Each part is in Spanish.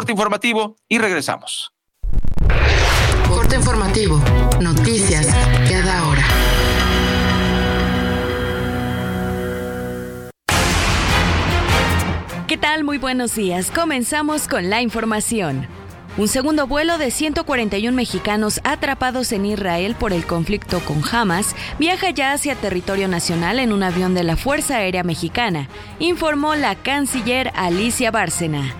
Corte informativo y regresamos. Corte informativo. Noticias cada hora. ¿Qué tal? Muy buenos días. Comenzamos con la información. Un segundo vuelo de 141 mexicanos atrapados en Israel por el conflicto con Hamas viaja ya hacia territorio nacional en un avión de la Fuerza Aérea Mexicana, informó la canciller Alicia Bárcena.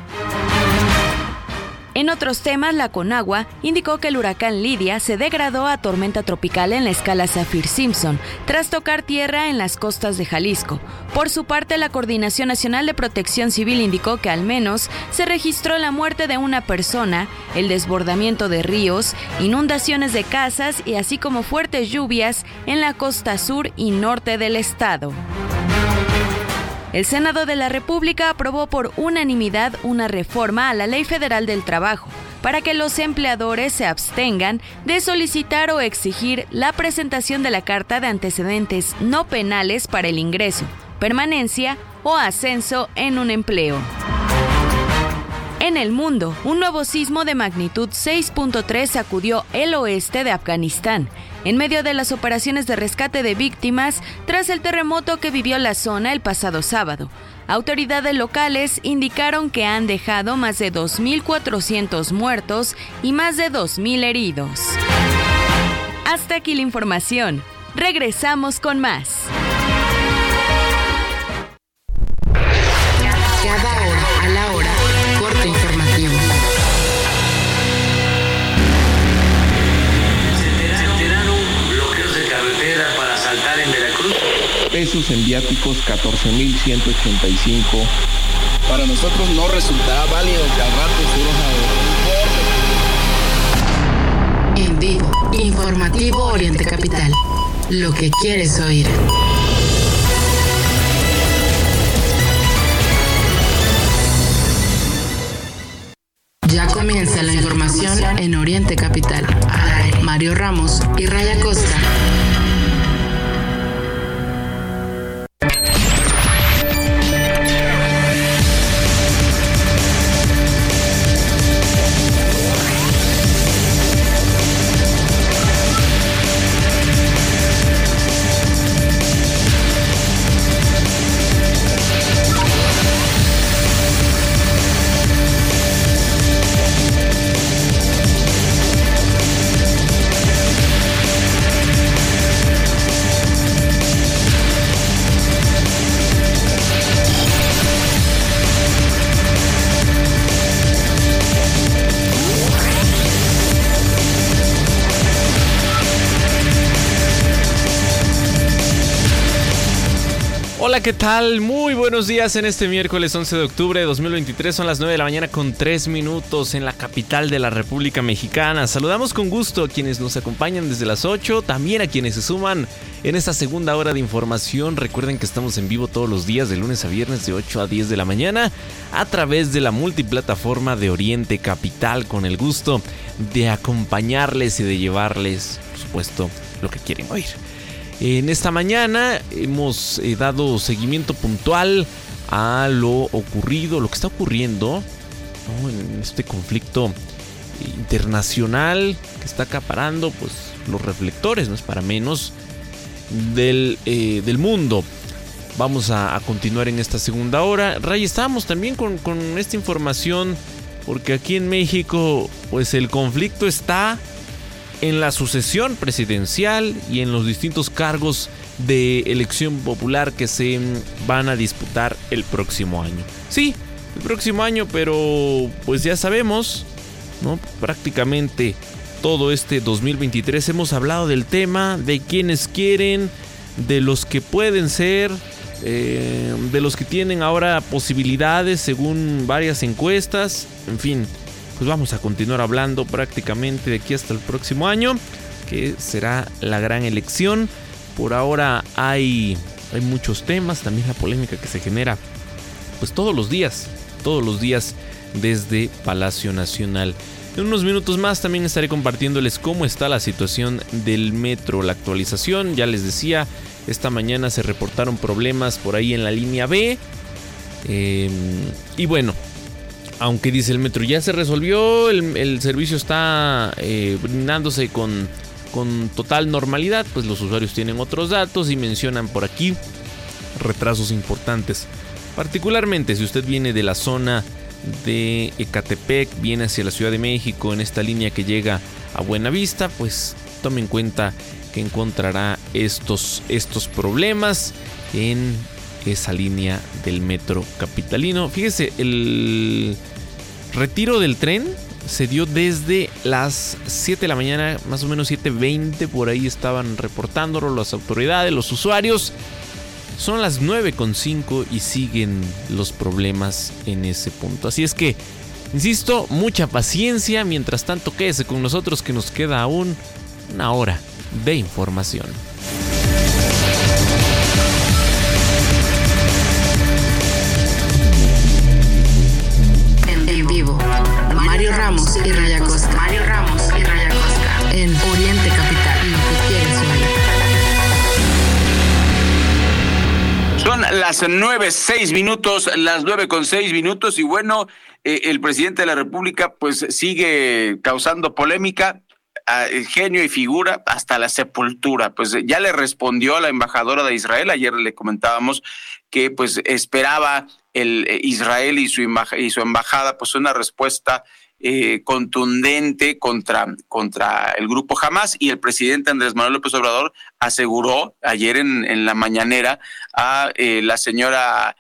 En otros temas, la Conagua indicó que el huracán Lidia se degradó a tormenta tropical en la escala Saffir-Simpson, tras tocar tierra en las costas de Jalisco. Por su parte, la Coordinación Nacional de Protección Civil indicó que al menos se registró la muerte de una persona, el desbordamiento de ríos, inundaciones de casas y así como fuertes lluvias en la costa sur y norte del estado. El Senado de la República aprobó por unanimidad una reforma a la Ley Federal del Trabajo para que los empleadores se abstengan de solicitar o exigir la presentación de la carta de antecedentes no penales para el ingreso, permanencia o ascenso en un empleo. En el mundo, un nuevo sismo de magnitud 6.3 sacudió el oeste de Afganistán, en medio de las operaciones de rescate de víctimas tras el terremoto que vivió la zona el pasado sábado. Autoridades locales indicaron que han dejado más de 2.400 muertos y más de 2.000 heridos. Hasta aquí la información. Regresamos con más. Pesos en viáticos 14.185. Para nosotros no resultará válido que al rato En vivo, informativo Oriente Capital. Lo que quieres oír. Ya comienza la información en Oriente Capital. Mario Ramos y Raya Costa. ¿Qué tal? Muy buenos días en este miércoles 11 de octubre de 2023. Son las 9 de la mañana con 3 minutos en la capital de la República Mexicana. Saludamos con gusto a quienes nos acompañan desde las 8, también a quienes se suman en esta segunda hora de información. Recuerden que estamos en vivo todos los días de lunes a viernes de 8 a 10 de la mañana a través de la multiplataforma de Oriente Capital con el gusto de acompañarles y de llevarles, por supuesto, lo que quieren oír. En esta mañana hemos eh, dado seguimiento puntual a lo ocurrido, lo que está ocurriendo en este conflicto internacional que está acaparando pues, los reflectores, no es para menos, del, eh, del mundo. Vamos a, continuar en esta segunda hora. Ray, estábamos también con, con esta información porque aquí en México pues el conflicto está en la sucesión presidencial y en los distintos cargos de elección popular que se van a disputar el próximo año. Sí, el próximo año, pero pues ya sabemos, ¿no? Prácticamente todo este 2023 hemos hablado del tema, de quienes quieren, de los que pueden ser, eh, de los que tienen ahora posibilidades según varias encuestas, en fin pues vamos a continuar hablando prácticamente de aquí hasta el próximo año, que será la gran elección. Por ahora hay, hay muchos temas, también la polémica que se genera, pues todos los días, todos los días desde Palacio Nacional. En unos minutos más también estaré compartiéndoles cómo está la situación del metro, la actualización. Ya les decía, esta mañana se reportaron problemas por ahí en la línea B. Em, y bueno, aunque dice el metro ya se resolvió, el, servicio está eh, brindándose con, con total normalidad, pues los usuarios tienen otros datos y mencionan por aquí retrasos importantes. Particularmente si usted viene de la zona de Ecatepec, viene hacia la Ciudad de México en esta línea que llega a Buenavista, pues tome en cuenta que encontrará estos, estos problemas en esa línea del metro capitalino. Fíjese, el retiro del tren se dio desde las 7 de la mañana, más o menos 7.20, por ahí estaban reportándolo las autoridades, los usuarios. Son las 9.5 y siguen los problemas en ese punto. Así es que, insisto, mucha paciencia. Mientras tanto, quédese con nosotros que nos queda aún una hora de información. Las nueve, seis minutos, las nueve con seis minutos y bueno, eh, el presidente de la República pues sigue causando polémica genio y figura hasta la sepultura. Pues ya le respondió a la embajadora de Israel, ayer le comentábamos que pues esperaba el eh, Israel y su, y su embajada pues una respuesta eh, contundente contra, contra el grupo Hamas y el presidente Andrés Manuel López Obrador aseguró ayer en, en la mañanera a eh, la señora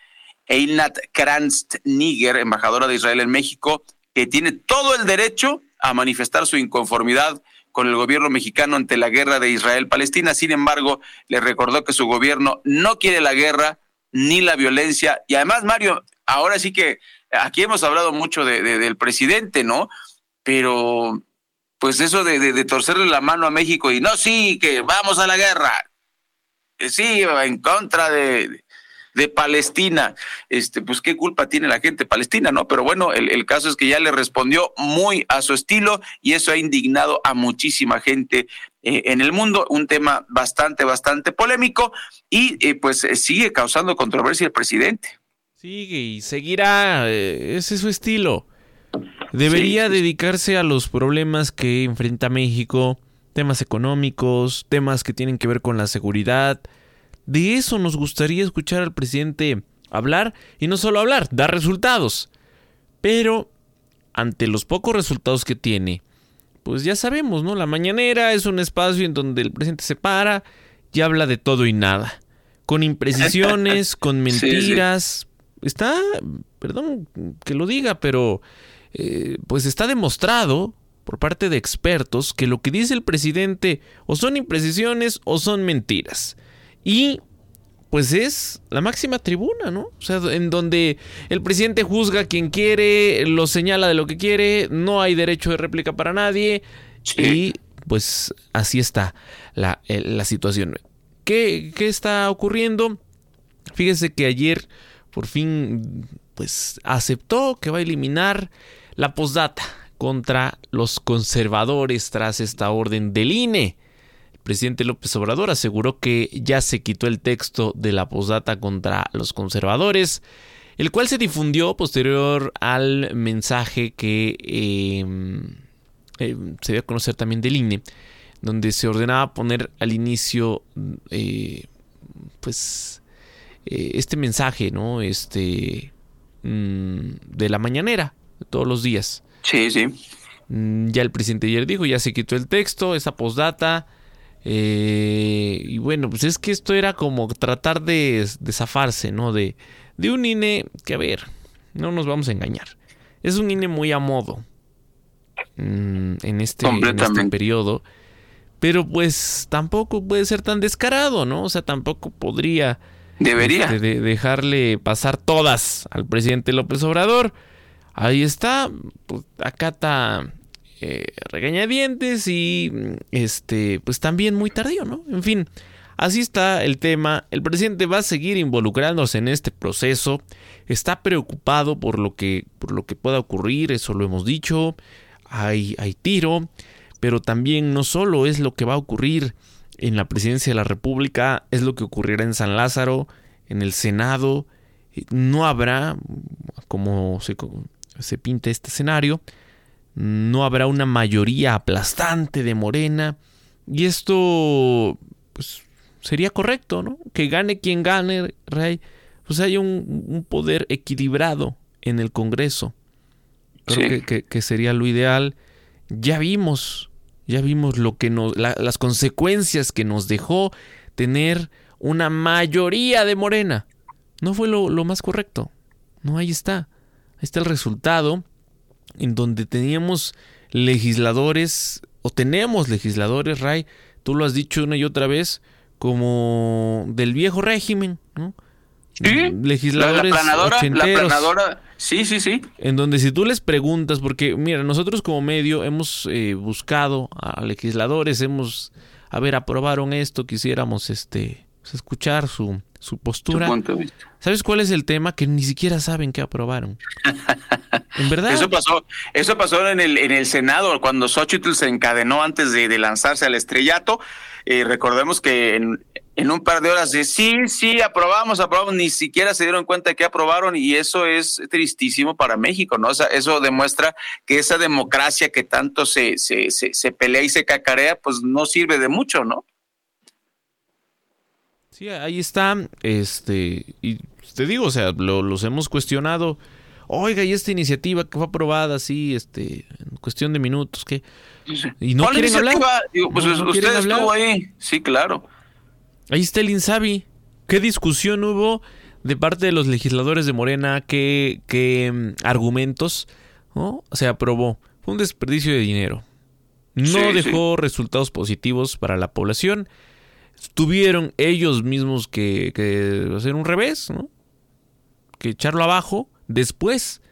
Einat Kranz-Niger, embajadora de Israel en México, que tiene todo el derecho a manifestar su inconformidad con el gobierno mexicano ante la guerra de Israel-Palestina. Sin embargo, le recordó que su gobierno no quiere la guerra ni la violencia. Y además, Mario, ahora sí que aquí hemos hablado mucho de, del presidente, ¿no? Pero pues eso de, torcerle la mano a México y no, sí, que vamos a la guerra. Sí, en contra de, Palestina. Este, pues qué culpa tiene la gente palestina, ¿no? Pero bueno, el, caso es que ya le respondió muy a su estilo y eso ha indignado a muchísima gente eh, en el mundo, un tema bastante, bastante polémico y eh, pues eh, sigue causando controversia el presidente. Sigue y seguirá, ese es su estilo. Debería dedicarse a los problemas que enfrenta México, temas económicos, temas que tienen que ver con la seguridad, de eso nos gustaría escuchar al presidente hablar y no solo hablar, dar resultados. Pero ante los pocos resultados que tiene, pues ya sabemos, ¿no? La mañanera es un espacio en donde el presidente se para y habla de todo y nada. Con imprecisiones, con mentiras. Está, perdón que lo diga, pero eh, pues está demostrado por parte de expertos que lo que dice el presidente o son imprecisiones o son mentiras. Y pues es la máxima tribuna, ¿no? O sea, en donde el presidente juzga a quien quiere, lo señala de lo que quiere, no hay derecho de réplica para nadie y pues así está la, la situación. ¿Qué, ¿Qué, está ocurriendo? Fíjese que ayer por fin pues aceptó que va a eliminar la postdata contra los conservadores tras esta orden del INE presidente López Obrador aseguró que ya se quitó el texto de la posdata contra los conservadores, el cual se difundió posterior al mensaje que em, em, se dio a conocer también del INE, donde se ordenaba poner al inicio, eh, pues, eh, este mensaje, ¿no? Este, mm, de la mañanera, de todos los días. Sí, sí. Mm, ya el presidente ayer dijo, ya se quitó el texto, esa postdata eh, y bueno, pues es que esto era como tratar de, zafarse, ¿no? De, de un INE que, a ver, no nos vamos a engañar. Es un INE muy a modo mm, en, este, en este periodo. Pero pues tampoco puede ser tan descarado, ¿no? O sea, tampoco podría... Debería. Este, dejarle pasar todas al presidente López Obrador. Ahí está, pues, acata eh, regañadientes y este pues también muy tardío, ¿no? En fin, así está el tema. El presidente va a seguir involucrándose en este proceso. Está preocupado por lo que por lo que pueda ocurrir, eso lo hemos dicho. Hay hay tiro, pero también no solo es lo que va a ocurrir en la presidencia de la República, es lo que ocurrirá en San Lázaro, en el Senado. No habrá, como se se pinta este escenario. No habrá una mayoría aplastante de Morena. Y esto, pues, sería correcto, ¿no? Que gane quien gane, Rey. Pues haya un, poder equilibrado en el Congreso. Creo que, sería lo ideal. Ya vimos, ya vimos lo que nos, las consecuencias que nos dejó tener una mayoría de Morena. No fue lo, lo más correcto. No, ahí está. Ahí está el resultado en donde teníamos legisladores, o tenemos legisladores, Ray, tú lo has dicho una y otra vez, como del viejo régimen, ¿no? Legisladores la, planadora, sí, sí, sí. En donde si tú les preguntas, porque mira, nosotros como medio hemos eh, buscado a legisladores, hemos, a ver, aprobaron esto, quisiéramos este, pues, escuchar su, su postura. ¿Sabes cuál es el tema? Que ni siquiera saben qué aprobaron. en verdad. Eso pasó, eso pasó en el, en el Senado, cuando Xochitl se encadenó antes de, lanzarse al estrellato. Eh, recordemos que en, en, un par de horas de sí, sí, aprobamos, aprobamos, ni siquiera se dieron cuenta que aprobaron y eso es tristísimo para México, ¿no? O sea, eso demuestra que esa democracia que tanto se, se, se, se pelea y se cacarea, pues no sirve de mucho, ¿no? Sí, ahí está. Este, y te digo, o sea, los hemos cuestionado. Oiga, y esta iniciativa que fue aprobada así, este, en cuestión de minutos, ¿qué? Y no quieren hablar. pues usted estuvo ahí. Sí, claro. Ahí está el Insabi. ¿Qué discusión hubo de parte de los legisladores de Morena? ¿Qué, qué mm, argumentos ¿no? se aprobó? Fue un desperdicio de dinero. No dejó resultados positivos para la población tuvieron ellos mismos que, hacer un revés, ¿no? Que echarlo abajo después.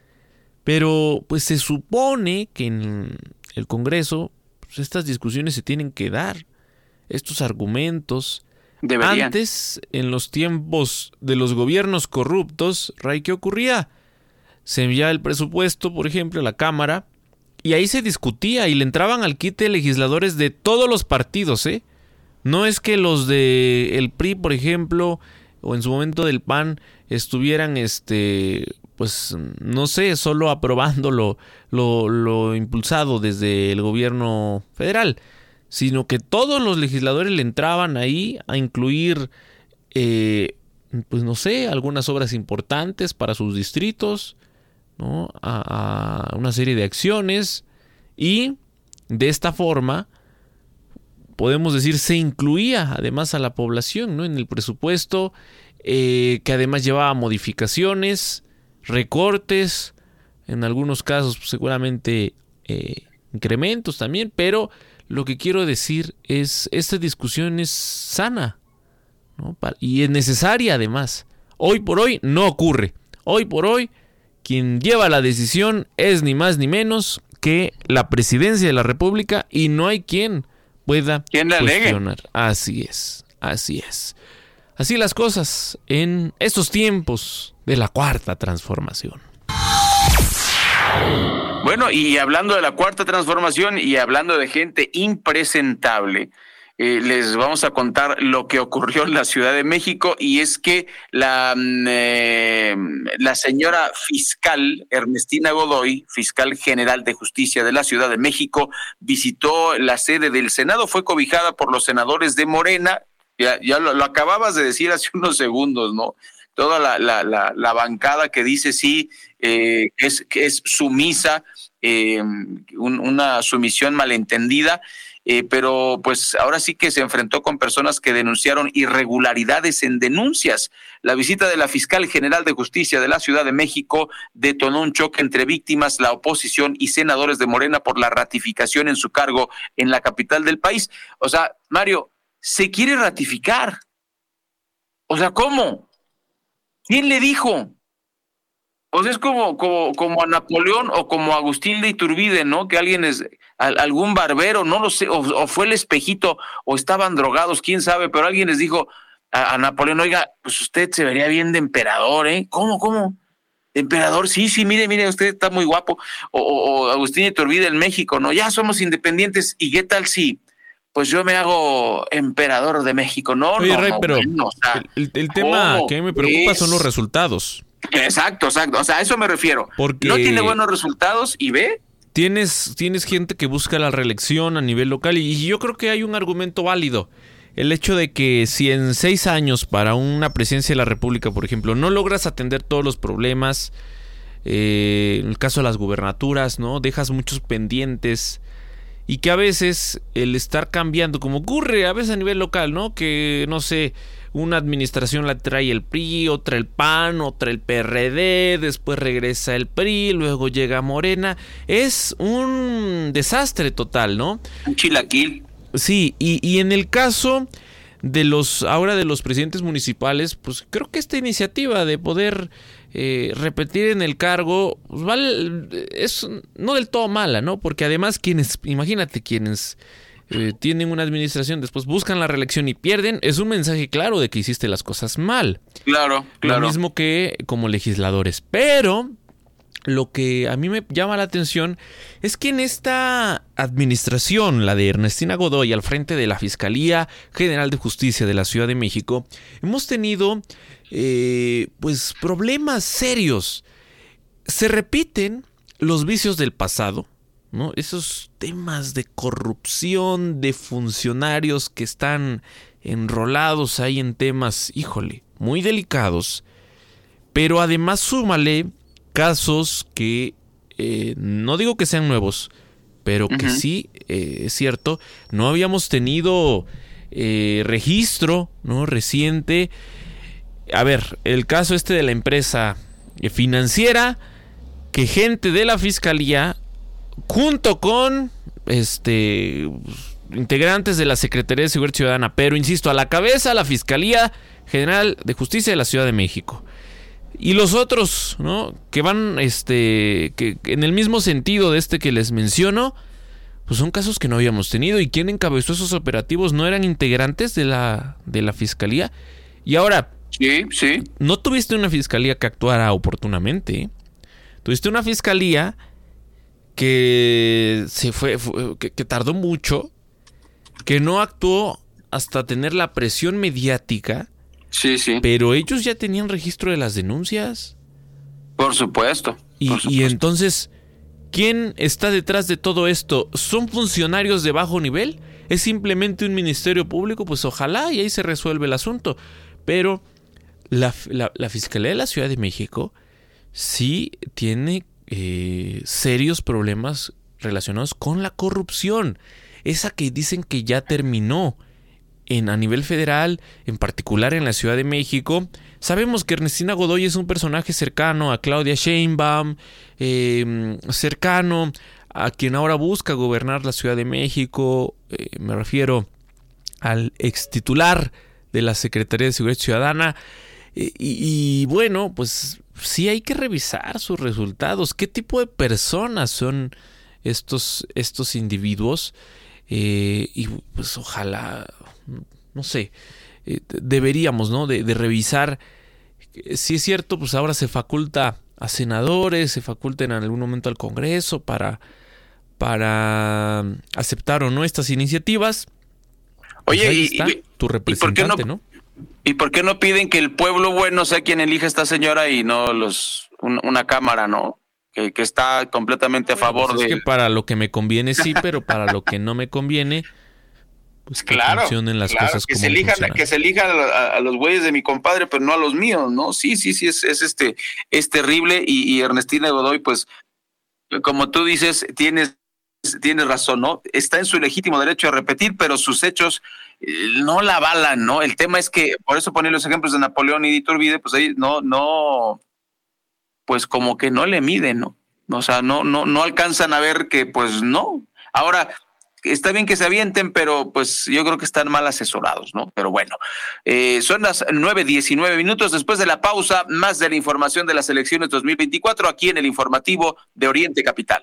Pero pues se supone que en el Congreso pues, estas discusiones se tienen que dar. Estos argumentos. Antes, en los tiempos de los gobiernos corruptos, Ray, ¿qué ocurría? Se enviaba el presupuesto, por ejemplo, a la Cámara, y ahí se discutía y le entraban al quite legisladores de todos los partidos, ¿eh? No es que los de el PRI, por ejemplo, o en su momento del PAN estuvieran este pues no sé, solo aprobando lo, lo, impulsado desde el gobierno federal, sino que todos los legisladores le entraban ahí a incluir, eh, pues no sé, algunas obras importantes para sus distritos, ¿no? a una serie de acciones y de esta forma podemos decir, se incluía además a la población ¿no? en el presupuesto, eh, que además llevaba modificaciones, recortes, en algunos casos pues, seguramente eh, incrementos también, pero lo que quiero decir es, esta discusión es sana y es necesaria además. Hoy por hoy no ocurre. Hoy por hoy quien lleva la decisión es ni más ni menos que la presidencia de la República y no hay quien pueda ¿Quién la cuestionar. Así es, así es. Así las cosas en estos tiempos de la cuarta transformación. Bueno, y hablando de la cuarta transformación y hablando de gente impresentable, eh, les vamos a contar lo que ocurrió en la Ciudad de México y es que la, mm, eh, la señora fiscal Ernestina Godoy, fiscal general de justicia de la Ciudad de México, visitó la sede del Senado, fue cobijada por los senadores de Morena, ya, ya lo, acababas de decir hace unos segundos, ¿no? Toda la, la, la, bancada que dice sí, eh, es, que es sumisa, una sumisión malentendida. Eh, pero pues ahora sí que se enfrentó con personas que denunciaron irregularidades en denuncias. La visita de la fiscal general de justicia de la Ciudad de México detonó un choque entre víctimas, la oposición y senadores de Morena por la ratificación en su cargo en la capital del país. O sea, Mario, se quiere ratificar. O sea, ¿cómo? ¿Quién le dijo? Pues es como, como, como a Napoleón o como a Agustín de Iturbide, ¿no? Que alguien es, algún barbero, no lo sé, o, fue el espejito, o estaban drogados, quién sabe, pero alguien les dijo a, Napoleón, oiga, pues usted se vería bien de emperador, ¿eh? ¿Cómo, cómo? emperador, sí, sí, mire, mire, usted está muy guapo. O, o, Agustín de Iturbide en México, ¿no? Ya somos independientes, ¿y qué tal si pues yo me hago emperador de México. No, no, pero el, tema que me preocupa son los resultados. Exacto, exacto. O sea, a eso me refiero. Porque no tiene buenos resultados y ve. Tienes, tienes gente que busca la reelección a nivel local y yo creo que hay un argumento válido. El hecho de que si en seis años para una presidencia de la República, por ejemplo, no logras atender todos los problemas, eh, en el caso de las gubernaturas, ¿no? Dejas muchos pendientes y que a veces el estar cambiando, como ocurre a veces a nivel local, ¿no? Que, no sé, una administración la trae el PRI, otra el PAN, otra el PRD, después regresa el PRI, luego llega Morena. Es un desastre total, ¿no? Un chilaquil. Sí, y, y en el caso de los ahora de los presidentes municipales, pues creo que esta iniciativa de poder eh, repetir en el cargo pues, vale, es no del todo mala, ¿no? Porque además quienes, imagínate quienes eh, tienen una administración, después buscan la reelección y pierden, es un mensaje claro de que hiciste las cosas mal. Claro, claro. Lo mismo que como legisladores. Pero lo que a mí me llama la atención es que en esta administración, la de Ernestina Godoy, al frente de la Fiscalía General de Justicia de la Ciudad de México, hemos tenido eh, pues problemas serios. Se repiten los vicios del pasado, ¿no? Esos temas de corrupción de funcionarios que están enrolados ahí en temas, híjole, muy delicados. Pero además súmale casos que eh, no digo que sean nuevos, pero que sí, eh, es cierto, no habíamos tenido eh, registro ¿no? reciente. A ver, el caso este de la empresa financiera, que gente de la fiscalía, junto con este integrantes de la Secretaría de Seguridad Ciudadana, pero insisto, a la cabeza la Fiscalía General de Justicia de la Ciudad de México. Y los otros, ¿no? Que van, este, que en el mismo sentido de este que les menciono, pues son casos que no habíamos tenido. ¿Y quién encabezó esos operativos? ¿No eran integrantes de la, de la fiscalía? Y ahora, sí, sí. No tuviste una fiscalía que actuara oportunamente. Tuviste una fiscalía que se fue, que, que tardó mucho, que no actuó hasta tener la presión mediática Sí, sí. Pero ellos ya tenían registro de las denuncias. Por supuesto. Y, por supuesto. y entonces, ¿quién está detrás de todo esto? ¿Son funcionarios de bajo nivel? ¿Es simplemente un ministerio público? Pues ojalá y ahí se resuelve el asunto. Pero la, la, la Fiscalía de la Ciudad de México sí tiene eh, serios problemas relacionados con la corrupción. Esa que dicen que ya terminó en, a nivel federal, en particular en la Ciudad de México. Sabemos que Ernestina Godoy es un personaje cercano a Claudia Sheinbaum, eh, cercano a quien ahora busca gobernar la Ciudad de México. Eh, me refiero al ex titular de la Secretaría de Seguridad Ciudadana. Y, y, bueno, pues sí hay que revisar sus resultados. ¿Qué tipo de personas son estos, estos individuos? Eh, y pues ojalá, no sé, eh, deberíamos, ¿no? De, de, revisar. Si es cierto, pues ahora se faculta a senadores, se faculta en algún momento al Congreso para, para aceptar o no estas iniciativas. Oye, pues ahí y, está, y, tu representante, ¿y por qué no, no? ¿Y por qué no piden que el pueblo bueno sea quien elija a esta señora y no los un, una cámara, no? Que, que, está completamente a favor pues es de. que para lo que me conviene sí, pero para lo que no me conviene, pues que claro, funcionen las claro, cosas que como se elijan, funcionan. que se elijan a, a, los güeyes de mi compadre, pero no a los míos, ¿no? Sí, sí, sí, es, es este, es terrible y, y Ernestina Godoy, pues, como tú dices, tienes tienes razón, ¿no? Está en su legítimo derecho a repetir, pero sus hechos no la avalan, ¿no? El tema es que, por eso poner los ejemplos de Napoleón y de Iturbide, pues ahí no, no, pues como que no le miden, ¿no? O sea, no, no, no alcanzan a ver que, pues no. Ahora, está bien que se avienten, pero pues yo creo que están mal asesorados, ¿no? Pero bueno, eh, son las 9.19 minutos después de la pausa, más de la información de las elecciones 2024 aquí en el informativo de Oriente Capital.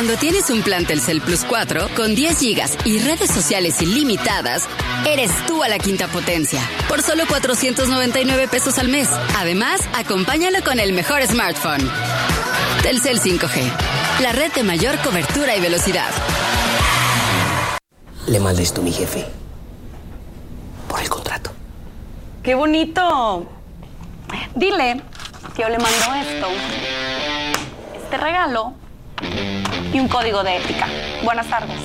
Cuando tienes un plan Telcel Plus 4 con 10 gigas y redes sociales ilimitadas, eres tú a la quinta potencia. Por solo 499 pesos al mes. Además, acompáñalo con el mejor smartphone. Telcel 5G. La red de mayor cobertura y velocidad. Le mandé esto a mi jefe. Por el contrato. ¡Qué bonito! Dile que yo le mando esto. Este regalo y un código de ética. Buenas tardes.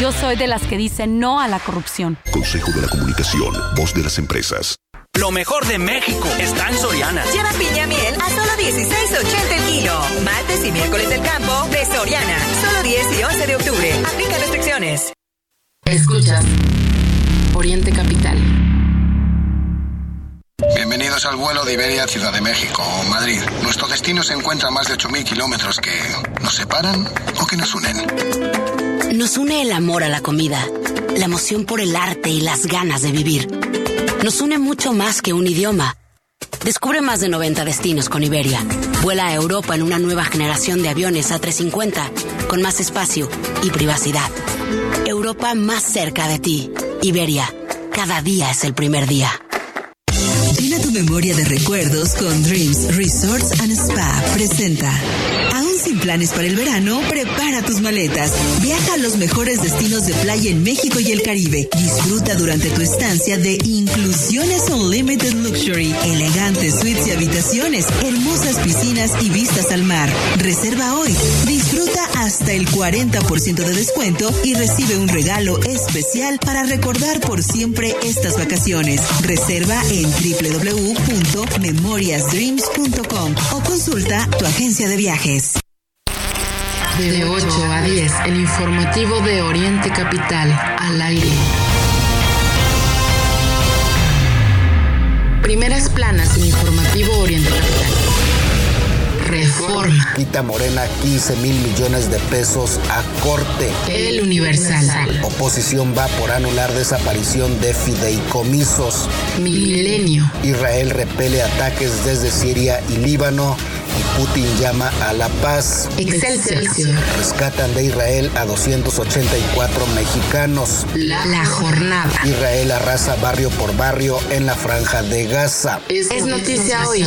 Yo soy de las que dicen no a la corrupción. Consejo de la Comunicación, voz de las empresas. Lo mejor de México está en Soriana. Lleva piña miel a solo 16.80 el kilo. Martes y miércoles del campo de Soriana. Solo 10 y 11 de octubre. Aplica restricciones. Escuchas Oriente Capital. Bienvenidos al vuelo de Iberia Ciudad de México o Madrid. Nuestro destino se encuentra a más de 8.000 kilómetros que nos separan o que nos unen. Nos une el amor a la comida, la emoción por el arte y las ganas de vivir. Nos une mucho más que un idioma. Descubre más de 90 destinos con Iberia. Vuela a Europa en una nueva generación de aviones A350 con más espacio y privacidad. Europa más cerca de ti. Iberia. Cada día es el primer día. Memoria de recuerdos con Dreams Resorts and Spa. Presenta. Sin planes para el verano, prepara tus maletas. Viaja a los mejores destinos de playa en México y el Caribe. Disfruta durante tu estancia de Inclusiones Unlimited Luxury, elegantes suites y habitaciones, hermosas piscinas y vistas al mar. Reserva hoy. Disfruta hasta el 40% de descuento y recibe un regalo especial para recordar por siempre estas vacaciones. Reserva en www.memoriasdreams.com o consulta tu agencia de viajes. De 8 a 10, el informativo de Oriente Capital, al aire. Primeras planas en informativo Oriente Capital. Reforma. Quita Morena 15 mil millones de pesos a corte. El Universal. Oposición va por anular desaparición de fideicomisos. Milenio. Israel repele ataques desde Siria y Líbano Putin llama a la paz. Excelsior. Rescatan de Israel a 284 mexicanos. La, la, jornada. Israel arrasa barrio por barrio en la franja de Gaza. Es, es noticia hoy.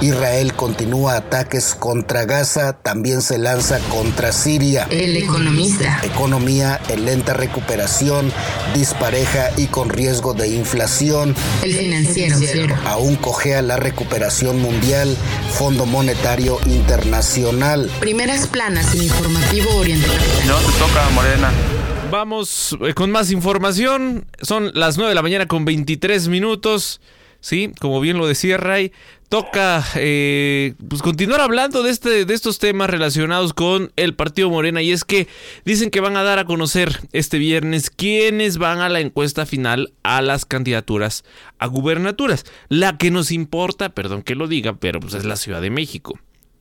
Israel continúa ataques contra Gaza, también se lanza contra Siria. El economista. Economía en lenta recuperación, dispareja y con riesgo de inflación. El financiero. Aún cojea la recuperación mundial. Fondo Monetario Internacional. Primeras planas en informativo Oriente. No te toca, Morena. Vamos eh, con más información. Son las 9 de la mañana con 23 minutos. Sí, como bien lo decía Ray, toca eh, pues continuar hablando de, este, de estos temas relacionados con el partido Morena y es que dicen que van a dar a conocer este viernes quiénes van a la encuesta final a las candidaturas a gubernaturas. La que nos importa, perdón que lo diga, pero pues es la Ciudad de México.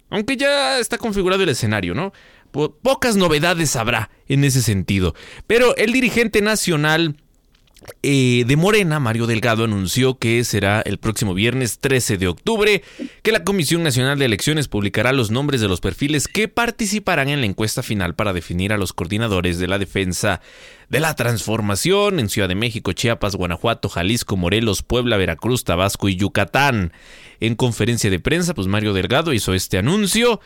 Aunque ya está configurado el escenario, ¿no? Pocas novedades habrá en ese sentido. Pero el dirigente nacional eh, de Morena, Mario Delgado, anunció que será el próximo viernes 13 de octubre que la Comisión Nacional de Elecciones publicará los nombres de los perfiles que participarán en la encuesta final para definir a los coordinadores de la defensa de la transformación en Ciudad de México, Chiapas, Guanajuato, Jalisco, Morelos, Puebla, Veracruz, Tabasco y Yucatán. En conferencia de prensa, pues Mario Delgado hizo este anuncio.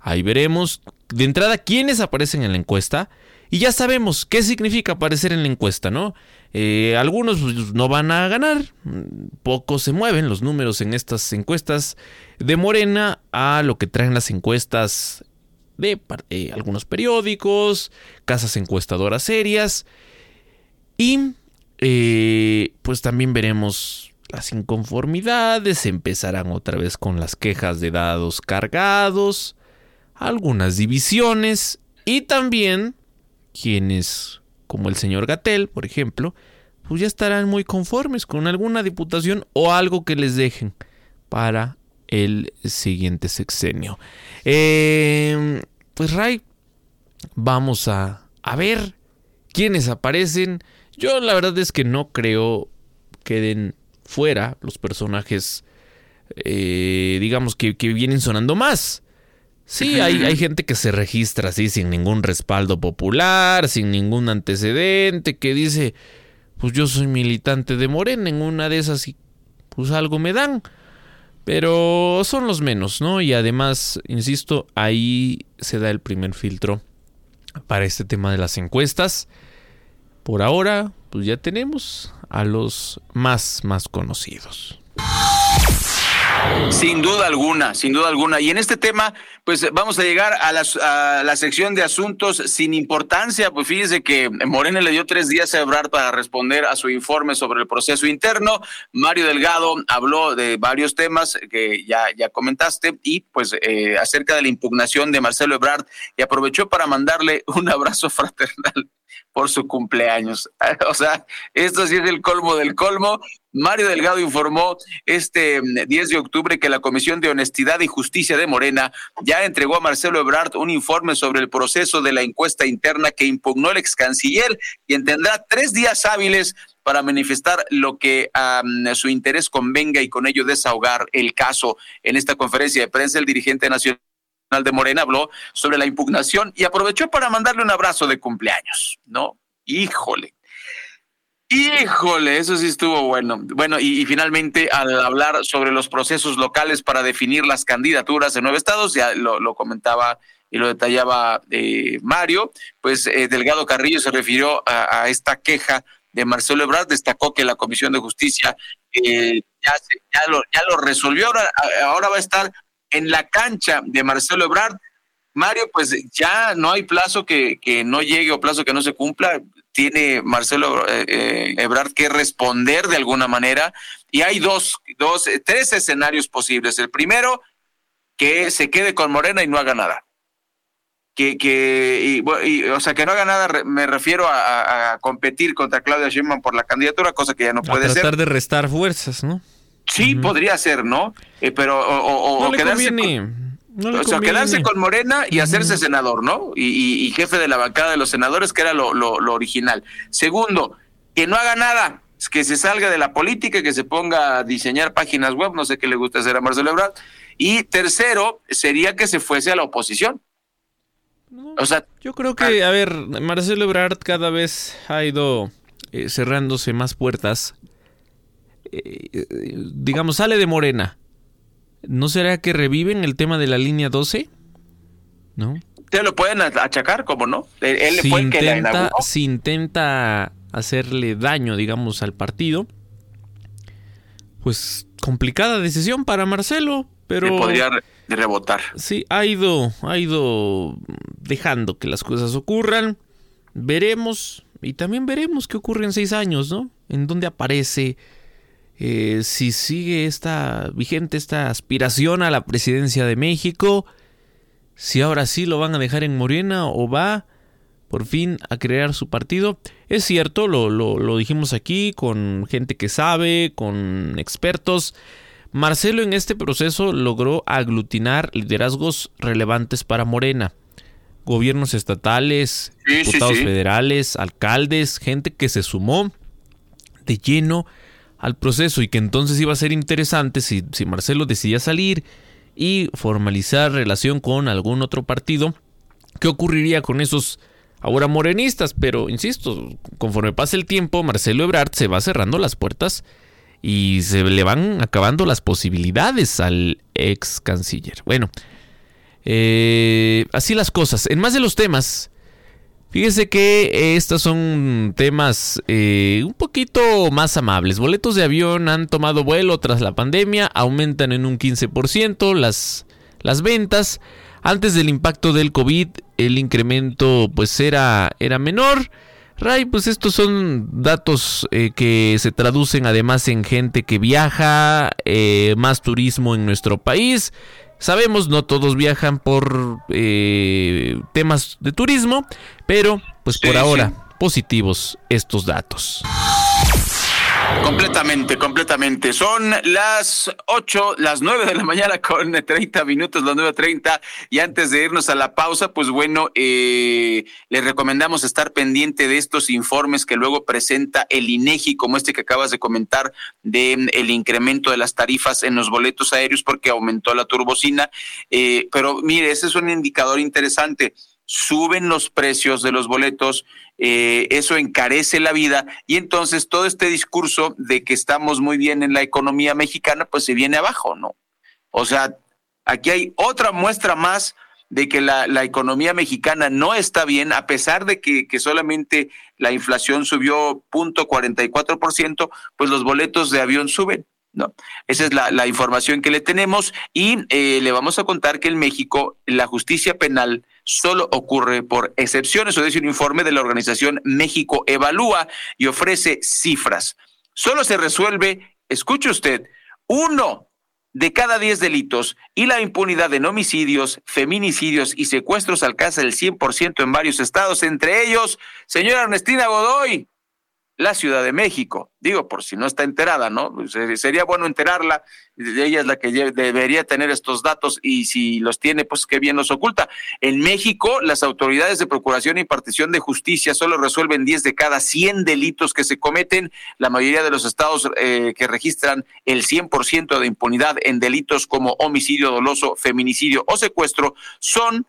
Ahí veremos de entrada quiénes aparecen en la encuesta. Y ya sabemos qué significa aparecer en la encuesta, ¿no? Eh, algunos no van a ganar, pocos se mueven los números en estas encuestas de Morena a lo que traen las encuestas de eh, algunos periódicos, casas encuestadoras serias y eh, pues también veremos las inconformidades, empezarán otra vez con las quejas de dados cargados, algunas divisiones y también quienes, como el señor Gatel, por ejemplo, pues ya estarán muy conformes con alguna diputación o algo que les dejen para el siguiente sexenio. Eh, pues Ray, vamos a, a ver quiénes aparecen. Yo la verdad es que no creo queden fuera los personajes, eh, digamos, que, que, vienen sonando más. Sí, hay, hay, gente que se registra así sin ningún respaldo popular, sin ningún antecedente, que dice, pues yo soy militante de Morena, en una de esas y pues algo me dan. Pero son los menos, ¿no? Y además, insisto, ahí se da el primer filtro para este tema de las encuestas. Por ahora, pues ya tenemos a los más, más conocidos. Sin duda alguna, sin duda alguna. Y en este tema, pues vamos a llegar a la, sección de asuntos sin importancia. Pues fíjese que Morena le dio tres días a Ebrard para responder a su informe sobre el proceso interno. Mario Delgado habló de varios temas que ya, comentaste y pues eh, acerca de la impugnación de Marcelo Ebrard y aprovechó para mandarle un abrazo fraternal por su cumpleaños. O sea, esto sí es el colmo del colmo. Mario Delgado informó este 10 mm, de octubre que la Comisión de Honestidad y Justicia de Morena ya entregó a Marcelo Ebrard un informe sobre el proceso de la encuesta interna que impugnó el ex canciller, quien tendrá tres días hábiles para manifestar lo que a su interés convenga y con ello desahogar el caso. En esta conferencia de prensa, el dirigente nacional de Morena habló sobre la impugnación y aprovechó para mandarle un abrazo de cumpleaños, ¿no? Híjole. Híjole, eso sí estuvo bueno. Bueno, y, finalmente al hablar sobre los procesos locales para definir las candidaturas en nueve estados, ya lo, comentaba y lo detallaba eh, Mario, pues eh, Delgado Carrillo se refirió a, esta queja de Marcelo Ebrard, destacó que la Comisión de Justicia eh, ya, ya, lo, ya lo resolvió, ahora, va a estar en la cancha de Marcelo Ebrard. Mario, pues ya no hay plazo que no llegue o plazo que no se cumpla. Tiene Marcelo eh, eh, Ebrard que responder de alguna manera. Y hay dos, dos, tres escenarios posibles. El primero, que se quede con Morena y no haga nada. Que, que y, o sea, que no haga nada, me refiero a, competir contra Claudia Sheinbaum por la candidatura, cosa que ya no puede ser. Tratar de restar fuerzas, ¿no? Sí, podría ser, ¿no? Eh, pero o, quedarse, con, o sea, quedarse con Morena y hacerse senador, ¿no? Y, jefe de la bancada de los senadores, que era lo, lo, original. Segundo, que no haga nada, que se salga de la política, que se ponga a diseñar páginas web, no sé qué le gusta hacer a Marcelo Ebrard. Y tercero, sería que se fuese a la oposición. o sea, yo creo que, a ver, Marcelo Ebrard cada vez ha ido eh, cerrándose más puertas eh, digamos, sale de Morena, ¿no será que reviven el tema de la línea 12? ¿No? Te lo pueden achacar, como no? Él si fue intenta, que Si intenta hacerle daño, digamos, al partido, pues complicada decisión para Marcelo, pero... podría rebotar. Sí, ha ido, ha ido dejando que las cosas ocurran. Veremos, y también veremos qué ocurre en seis años, ¿no? En dónde aparece eh, si sigue esta vigente esta aspiración a la presidencia de México, si ahora sí lo van a dejar en Morena o va por fin a crear su partido. Es cierto, lo, lo, dijimos aquí con gente que sabe, con expertos. Marcelo en este proceso logró aglutinar liderazgos relevantes para Morena. Gobiernos estatales, diputados federales, alcaldes, gente que se sumó de lleno al proceso y que entonces iba a ser interesante si, Marcelo decidía salir y formalizar relación con algún otro partido, ¿qué ocurriría con esos ahora morenistas? Pero, insisto, conforme pasa el tiempo, Marcelo Ebrard se va cerrando las puertas y se le van acabando las posibilidades al ex canciller. Bueno, eh, así las cosas. En más de los temas, Fíjese que eh, estos son temas eh, un poquito más amables. Boletos de avión han tomado vuelo tras la pandemia, aumentan en un 15% las, las ventas. Antes del impacto del COVID, el incremento pues era, era menor. Ray, pues estos son datos eh, que se traducen además en gente que viaja, más turismo en nuestro país. Sabemos, no todos viajan por eh, temas de turismo, pero pues por ahora positivos estos datos. Completamente, completamente. Son las 8, las 9 de la mañana con 30 minutos, las 9.30. Y antes de irnos a la pausa, pues bueno, eh, le recomendamos estar pendiente de estos informes que luego presenta el INEGI, como este que acabas de comentar, de mm, el incremento de las tarifas en los boletos aéreos porque aumentó la turbocina. Eh, pero mire, ese es un indicador interesante suben los precios de los boletos, eh, eso encarece la vida y entonces todo este discurso de que estamos muy bien en la economía mexicana, pues se viene abajo, ¿no? O sea, aquí hay otra muestra más de que la, la economía mexicana no está bien, a pesar de que, que solamente la inflación subió 0.44%, pues los boletos de avión suben. No, esa es la, la información que le tenemos y eh, le vamos a contar que en México la justicia penal solo ocurre por excepciones. Eso dice un informe de la organización México Evalúa y ofrece cifras. Solo se resuelve, escuche usted, uno de cada diez delitos y la impunidad en homicidios, feminicidios y secuestros alcanza el 100% en varios estados, entre ellos, señora Ernestina Godoy, la Ciudad de México. Digo, por si no está enterada, ¿no? Sería bueno enterarla. Ella es la que debería tener estos datos y si los tiene, pues qué bien los oculta. En México, las autoridades de procuración y impartición de justicia solo resuelven 10 de cada 100 delitos que se cometen. La mayoría de los estados eh, que registran el 100% de impunidad en delitos como homicidio doloso, feminicidio o secuestro son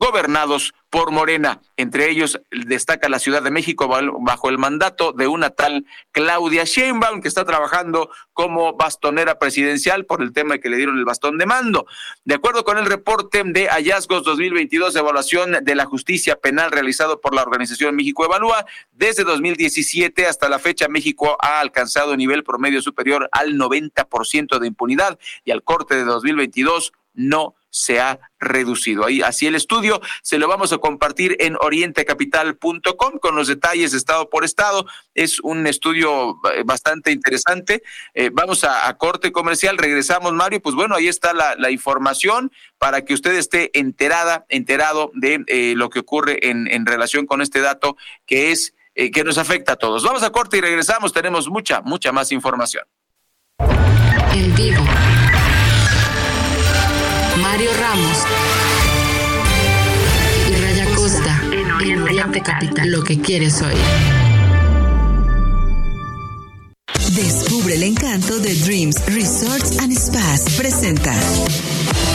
gobernados por Morena. Entre ellos destaca la Ciudad de México bajo el mandato de una tal Claudia Sheinbaum que está trabajando como bastonera presidencial por el tema de que le dieron el bastón de mando. De acuerdo con el reporte de hallazgos 2022 de evaluación de la justicia penal realizado por la organización México Evalúa, desde 2017 hasta la fecha México ha alcanzado un nivel promedio superior al 90% de impunidad y al corte de 2022 no se ha reducido. Ahí, así el estudio se lo vamos a compartir en orientecapital.com con los detalles estado por estado. Es un estudio eh, bastante interesante. Eh, vamos a, corte comercial, regresamos Mario, pues bueno, ahí está la, información para que usted esté enterada, enterado de eh, lo que ocurre en, relación con este dato que es que nos afecta a todos. Vamos a corte y regresamos, tenemos mucha, mucha más información. Vivo Ramos y Raya Costa en Oriente Capital. Lo que quieres oír. Descubre el encanto de Dreams Resorts and Spas. Presenta.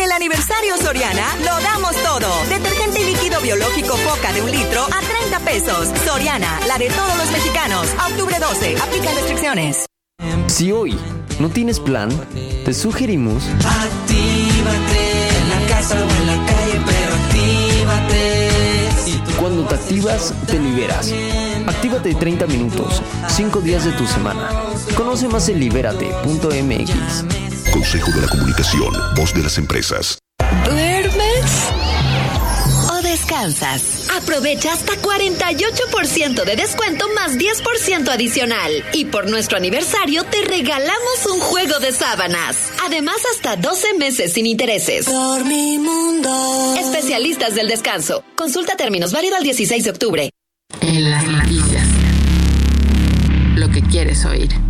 En el aniversario Soriana lo damos todo. Detergente líquido biológico Foca de un litro a 30 pesos. Soriana, la de todos los mexicanos. octubre 12. Aplica restricciones. Si hoy no tienes plan, te sugerimos. Actívate en la casa o en la calle, pero actívate. Cuando te activas, te liberas. Actívate 30 minutos, 5 días de tu semana. Conoce más en libérate.mx. Consejo de la Comunicación, voz de las empresas. ¿Duermes? ¿O descansas? Aprovecha hasta 48% de descuento más 10% adicional. Y por nuestro aniversario te regalamos un juego de sábanas. Además, hasta 12 meses sin intereses. Por mi mundo. Especialistas del descanso. Consulta términos válido al 16 de octubre. En las noticias. Lo que quieres oír.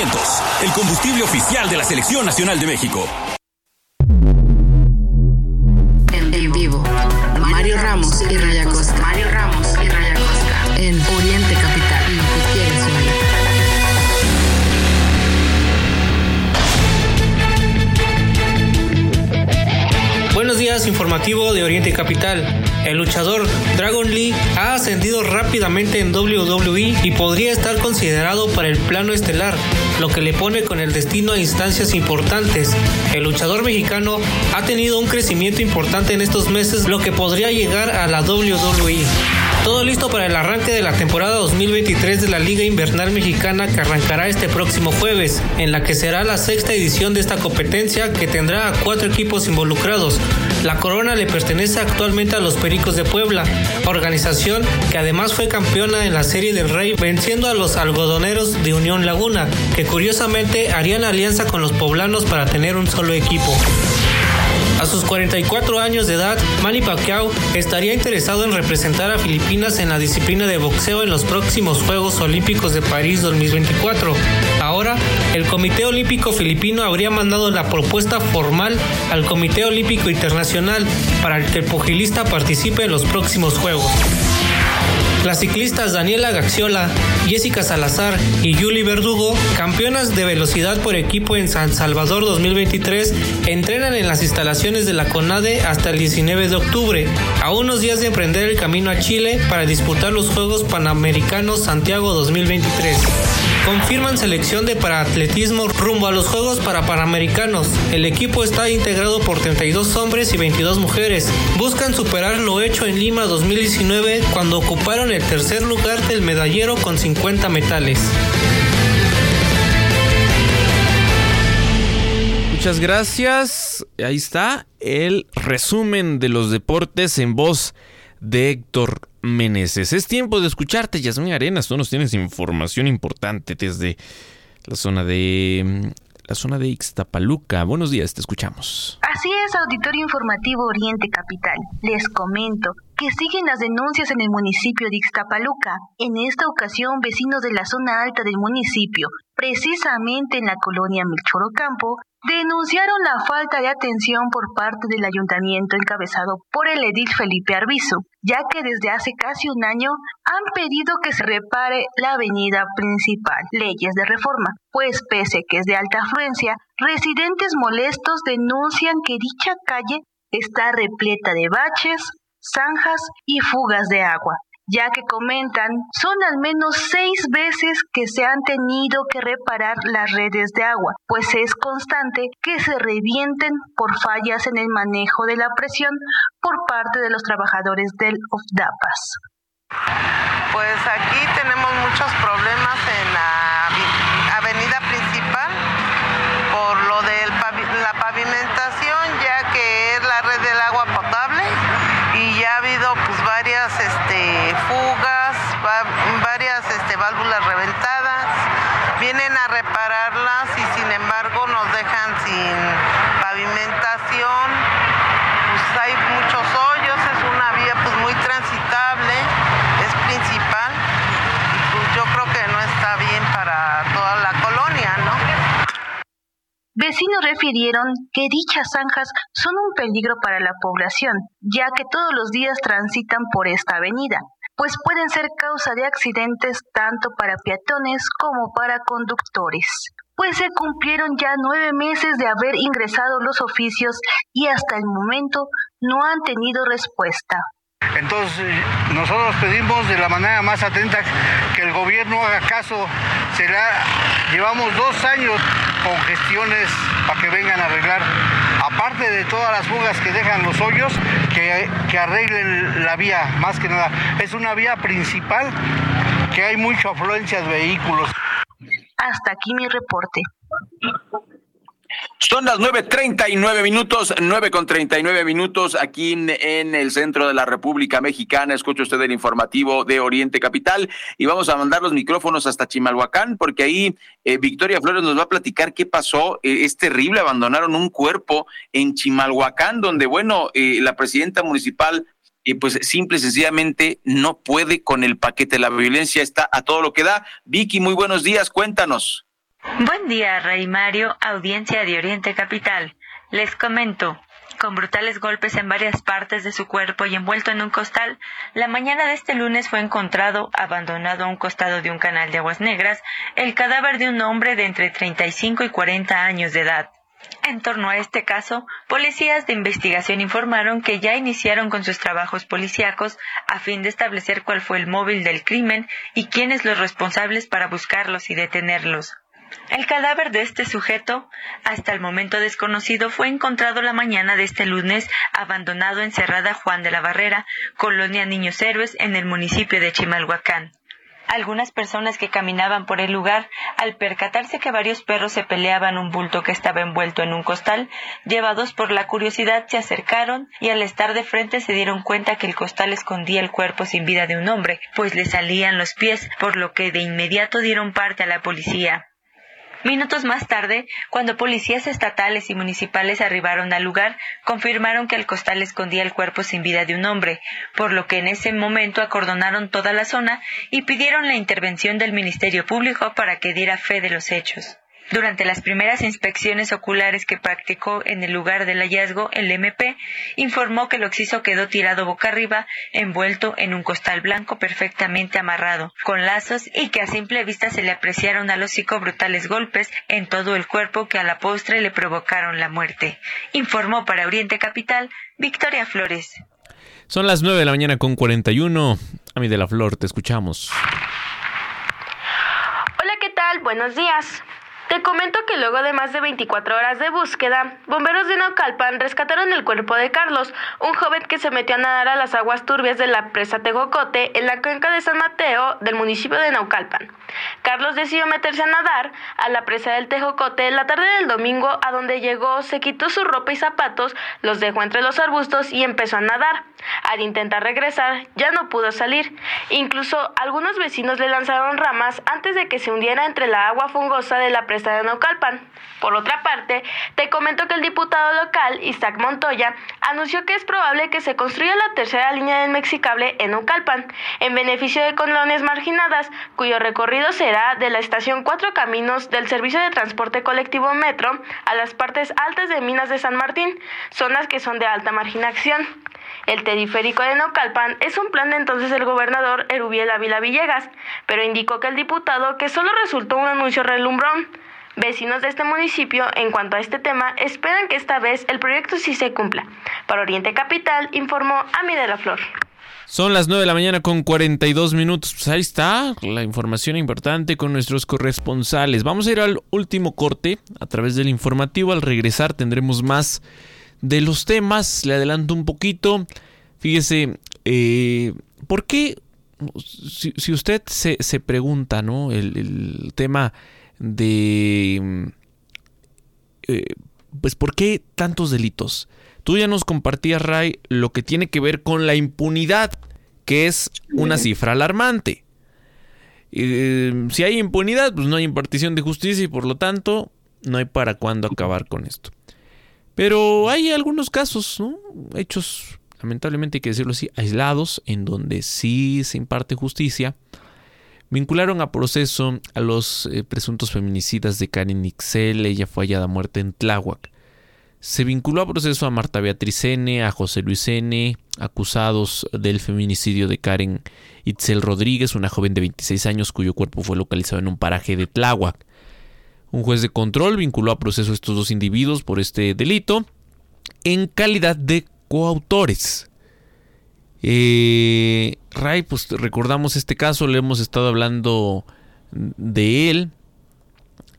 el combustible oficial de la Selección Nacional de México. En vivo, Mario Ramos y Raya Costa. Mario Ramos y Raya Costa. En Oriente Capital, lo que quieres. Buenos días, informativo de Oriente Capital. El luchador Dragon Lee ha ascendido rápidamente en WWE y podría estar considerado para el plano estelar, lo que le pone con el destino a instancias importantes. El luchador mexicano ha tenido un crecimiento importante en estos meses, lo que podría llegar a la WWE. Todo listo para el arranque de la temporada 2023 de la Liga Invernal Mexicana que arrancará este próximo jueves, en la que será la sexta edición de esta competencia que tendrá a cuatro equipos involucrados. La corona le pertenece actualmente a los Pericos de Puebla, organización que además fue campeona en la Serie del Rey venciendo a los algodoneros de Unión Laguna, que curiosamente harían alianza con los poblanos para tener un solo equipo. A sus 44 años de edad, Manny Pacquiao estaría interesado en representar a Filipinas en la disciplina de boxeo en los próximos Juegos Olímpicos de París 2024. Ahora, el Comité Olímpico Filipino habría mandado la propuesta formal al Comité Olímpico Internacional para que el pugilista participe en los próximos Juegos. Las ciclistas Daniela Gaxiola, Jessica Salazar y Julie Verdugo, campeonas de velocidad por equipo en San Salvador 2023, entrenan en las instalaciones de la CONADE hasta el 19 de octubre, a unos días de emprender el camino a Chile para disputar los Juegos Panamericanos Santiago 2023 confirman selección de paraatletismo rumbo a los Juegos para Panamericanos. El equipo está integrado por 32 hombres y 22 mujeres. Buscan superar lo hecho en Lima 2019 cuando ocuparon el tercer lugar del medallero con 50 metales. Muchas gracias. Ahí está el resumen de los deportes en voz de Héctor Meneses. Es tiempo de escucharte, Yasmín Arenas. Tú nos tienes información importante desde la zona de mm, la zona de Ixtapaluca. Buenos días, te escuchamos. Así es, Auditorio Informativo Oriente Capital. Les comento que siguen las denuncias en el municipio de Ixtapaluca. En esta ocasión, vecinos de la zona alta del municipio, precisamente en la colonia Melchorocampo, denunciaron la falta de atención por parte del ayuntamiento encabezado por el edil Felipe Arbizu, ya que desde hace casi un año han pedido que se repare la avenida principal, leyes de reforma, pues pese que es de alta afluencia, residentes molestos denuncian que dicha calle está repleta de baches, zanjas y fugas de agua, ya que comentan son al menos seis veces que se han tenido que reparar las redes de agua, pues es constante que se revienten por fallas en el manejo de la presión por parte de los trabajadores del OFDAPAS. Pues aquí tenemos muchos problemas en la avenida principal por lo de la pavimentación, ya que es la red del agua potable y ya ha habido pues varias este, fugas, varias este, válvulas reventadas, vienen a repararlas y sin embargo nos dejan sin pavimentación, pues hay muchos hoyos, es una vía pues muy transitable, es principal y pues yo creo que no está bien para toda la colonia, ¿no? Vecinos refirieron que dichas zanjas son un peligro para la población, ya que todos los días transitan por esta avenida, pues pueden ser causa de accidentes tanto para peatones como para conductores. Pues se cumplieron ya nueve meses de haber ingresado los oficios y hasta el momento no han tenido respuesta. Entonces nosotros pedimos de la manera más atenta que el gobierno haga caso. Llevamos dos años con gestiones para que vengan a arreglar, aparte de todas las fugas que dejan los hoyos, que, que arreglen la vía, más que nada. Es una vía principal que hay mucha afluencia de vehículos. Hasta aquí mi reporte. Son las 9.39 minutos, 9 con 39 minutos aquí en, el centro de la República Mexicana. Escucha usted el informativo de Oriente Capital y vamos a mandar los micrófonos hasta Chimalhuacán porque ahí eh, Victoria Flores nos va a platicar qué pasó. Eh, es terrible, abandonaron un cuerpo en Chimalhuacán donde, bueno, eh, la presidenta municipal y pues simple y sencillamente no puede con el paquete. La violencia está a todo lo que da. Vicky, muy buenos días, cuéntanos. Buen día, Rey Mario, audiencia de Oriente Capital. Les comento. Con brutales golpes en varias partes de su cuerpo y envuelto en un costal, la mañana de este lunes fue encontrado, abandonado a un costado de un canal de aguas negras, el cadáver de un hombre de entre 35 y 40 años de edad. En torno a este caso, policías de investigación informaron que ya iniciaron con sus trabajos policíacos a fin de establecer cuál fue el móvil del crimen y quiénes los responsables para buscarlos y detenerlos. El cadáver de este sujeto, hasta el momento desconocido, fue encontrado la mañana de este lunes abandonado en Cerrada Juan de la Barrera, colonia Niños Héroes, en el municipio de Chimalhuacán. Algunas personas que caminaban por el lugar, al percatarse que varios perros se peleaban un bulto que estaba envuelto en un costal, llevados por la curiosidad se acercaron y al estar de frente se dieron cuenta que el costal escondía el cuerpo sin vida de un hombre, pues le salían los pies, por lo que de inmediato dieron parte a la policía. Minutos más tarde, cuando policías estatales y municipales arribaron al lugar, confirmaron que el costal escondía el cuerpo sin vida de un hombre, por lo que en ese momento acordonaron toda la zona y pidieron la intervención del Ministerio Público para que diera fe de los hechos. Durante las primeras inspecciones oculares que practicó en el lugar del hallazgo, el MP informó que el occiso quedó tirado boca arriba, envuelto en un costal blanco perfectamente amarrado, con lazos y que a simple vista se le apreciaron al hocico brutales golpes en todo el cuerpo que a la postre le provocaron la muerte. Informó para Oriente Capital Victoria Flores. Son las 9 de la mañana con 41. A mí de la Flor, te escuchamos. Hola, ¿qué tal? Buenos días. Te comento que luego de más de 24 horas de búsqueda, bomberos de Naucalpan rescataron el cuerpo de Carlos, un joven que se metió a nadar a las aguas turbias de la presa Tejocote en la cuenca de San Mateo del municipio de Naucalpan. Carlos decidió meterse a nadar a la presa del Tejocote la tarde del domingo, a donde llegó, se quitó su ropa y zapatos, los dejó entre los arbustos y empezó a nadar. Al intentar regresar, ya no pudo salir. Incluso algunos vecinos le lanzaron ramas antes de que se hundiera entre la agua fungosa de la presa de Naucalpan. Por otra parte, te comento que el diputado local, Isaac Montoya, anunció que es probable que se construya la tercera línea del Mexicable en Naucalpan, en beneficio de colonias marginadas, cuyo recorrido será de la estación Cuatro Caminos del Servicio de Transporte Colectivo Metro a las partes altas de Minas de San Martín, zonas que son de alta marginación. El teleférico de Naucalpan es un plan de entonces el gobernador Erubiel Ávila Villegas, pero indicó que el diputado que solo resultó un anuncio relumbrón. Vecinos de este municipio, en cuanto a este tema, esperan que esta vez el proyecto sí se cumpla. Para Oriente Capital, informó Ami de la Flor. Son las 9 de la mañana con 42 minutos. Pues ahí está la información importante con nuestros corresponsales. Vamos a ir al último corte a través del informativo. Al regresar tendremos más de los temas. Le adelanto un poquito. Fíjese, eh, ¿por qué? Si, usted se, se, pregunta, ¿no? El, tema de... Eh, pues, ¿por qué tantos delitos? Tú ya nos compartías, Ray, lo que tiene que ver con la impunidad, que es una cifra alarmante. Eh, si hay impunidad, pues no hay impartición de justicia y por lo tanto no hay para cuándo acabar con esto. Pero hay algunos casos, ¿no? Hechos, lamentablemente hay que decirlo así, aislados, en donde sí se imparte justicia. Vincularon a proceso a los eh, presuntos feminicidas de Karen Ixel, ella fue hallada muerta en Tláhuac. Se vinculó a proceso a Marta Beatriz N., a José Luis N., acusados del feminicidio de Karen Itzel Rodríguez, una joven de 26 años cuyo cuerpo fue localizado en un paraje de Tláhuac. Un juez de control vinculó a proceso a estos dos individuos por este delito en calidad de coautores. Eh, Ray, pues recordamos este caso, le hemos estado hablando de él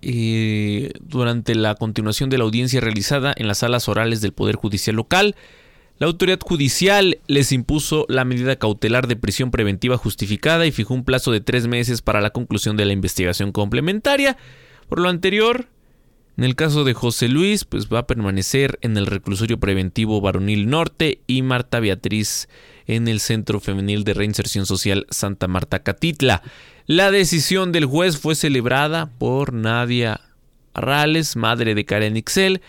eh, durante la continuación de la audiencia realizada en las salas orales del Poder Judicial local. La autoridad judicial les impuso la medida cautelar de prisión preventiva justificada y fijó un plazo de tres meses para la conclusión de la investigación complementaria. Por lo anterior, en el caso de José Luis, pues va a permanecer en el reclusorio preventivo Varonil Norte y Marta Beatriz en el Centro Femenil de Reinserción Social Santa Marta Catitla. La decisión del juez fue celebrada por Nadia Arrales, madre de Karen Ixel,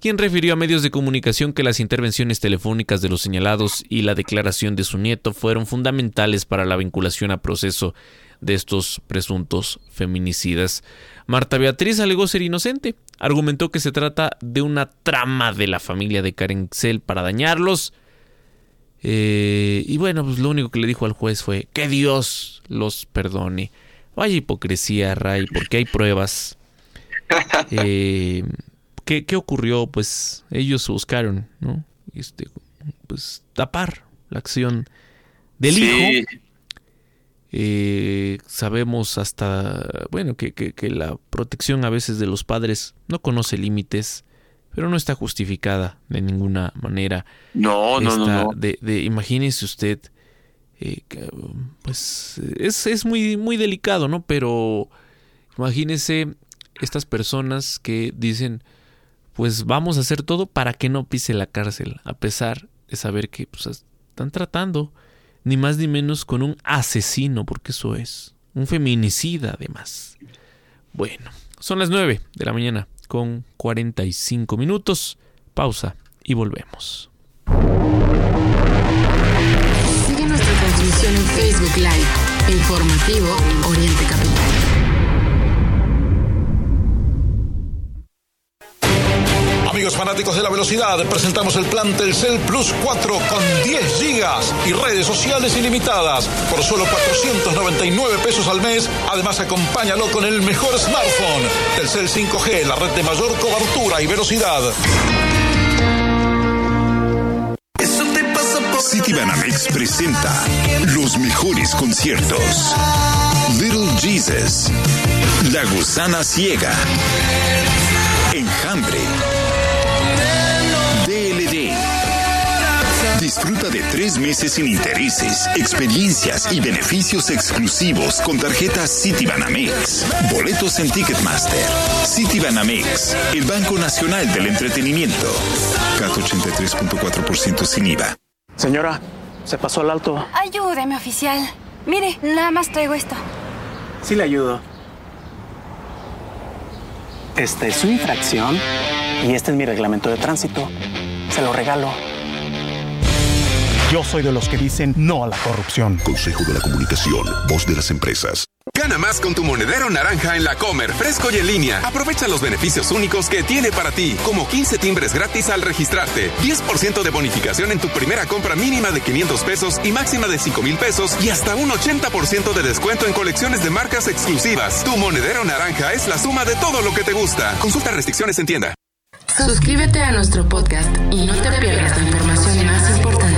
quien refirió a medios de comunicación que las intervenciones telefónicas de los señalados y la declaración de su nieto fueron fundamentales para la vinculación a proceso de estos presuntos feminicidas. Marta Beatriz alegó ser inocente, argumentó que se trata de una trama de la familia de Karen para dañarlos, eh, y bueno, pues lo único que le dijo al juez fue que Dios los perdone. Vaya hipocresía, Ray, porque hay pruebas. Eh, ¿qué, ¿qué, ocurrió? Pues ellos buscaron, ¿no? Este, pues tapar la acción del hijo. Eh, sabemos hasta, bueno, que, que, la protección a veces de los padres no conoce límites, pero no está justificada de ninguna manera. No, no, no, De, de, imagínese usted, eh, pues es, es, muy, muy delicado, ¿no? Pero imagínese estas personas que dicen, pues vamos a hacer todo para que no pise la cárcel, a pesar de saber que pues, están tratando ni más ni menos con un asesino, porque eso es, un feminicida además. Bueno, son las 9 de la mañana con 45 minutos. Pausa y volvemos. Sigue nuestra transmisión en Facebook Live, informativo Oriente Capital. Amigos fanáticos de la velocidad, presentamos el plan Telcel Plus 4 con 10 gigas y redes sociales ilimitadas por solo 499 pesos al mes. Además, acompáñalo con el mejor smartphone. Telcel 5G, la red de mayor cobertura y velocidad. Citibanamex presenta los mejores conciertos. Little Jesus, La Gusana Ciega, Enjambre. Disfruta de tres meses sin intereses, experiencias y beneficios exclusivos con tarjetas Citibanamex. Boletos en Ticketmaster. Citibanamex, el Banco Nacional del Entretenimiento. CAT 83.4% sin IVA. Señora, se pasó al alto. Ayúdeme, oficial. Mire, nada más traigo esto. Sí le ayudo. Esta es su infracción y este es mi reglamento de tránsito. Se lo regalo. Yo soy de los que dicen no a la corrupción. Consejo de la Comunicación, voz de las empresas. Gana más con tu monedero naranja en la Comer, fresco y en línea. Aprovecha los beneficios únicos que tiene para ti, como 15 timbres gratis al registrarte, 10% de bonificación en tu primera compra mínima de 500 pesos y máxima de 5 mil pesos y hasta un 80% de descuento en colecciones de marcas exclusivas. Tu monedero naranja es la suma de todo lo que te gusta. Consulta restricciones en tienda. Suscríbete a nuestro podcast y no te pierdas la información más importante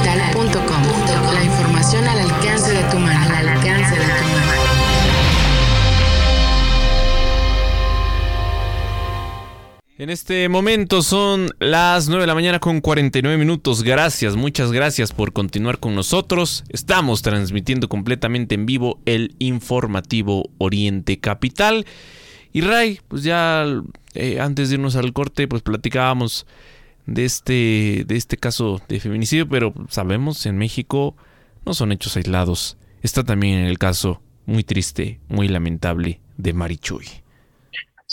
En este momento son las 9 de la mañana con 49 minutos. Gracias, muchas gracias por continuar con nosotros. Estamos transmitiendo completamente en vivo el informativo Oriente Capital. Y Ray, pues ya eh, antes de irnos al corte, pues platicábamos de este, de este caso de feminicidio, pero sabemos en México no son hechos aislados. Está también el caso muy triste, muy lamentable de Marichuy.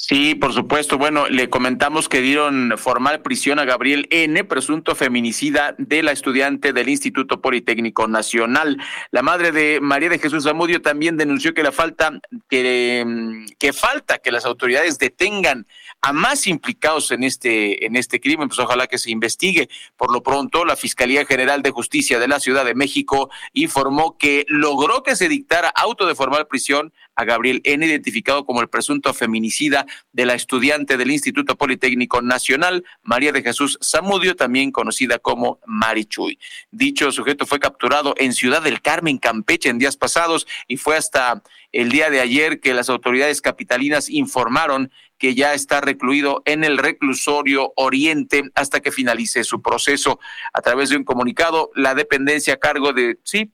Sí, por supuesto. Bueno, le comentamos que dieron formal prisión a Gabriel N., presunto feminicida de la estudiante del Instituto Politécnico Nacional. La madre de María de Jesús Zamudio también denunció que la falta que, que falta que las autoridades detengan a más implicados en este, en este crimen, pues ojalá que se investigue. Por lo pronto, la Fiscalía General de Justicia de la Ciudad de México informó que logró que se dictara auto de formal prisión a Gabriel N., identificado como el presunto feminicida de la estudiante del Instituto Politécnico Nacional, María de Jesús Zamudio, también conocida como Marichuy. Dicho sujeto fue capturado en Ciudad del Carmen, Campeche, en días pasados y fue hasta el día de ayer que las autoridades capitalinas informaron que ya está recluido en el reclusorio Oriente hasta que finalice su proceso. A través de un comunicado, la dependencia a cargo de, sí,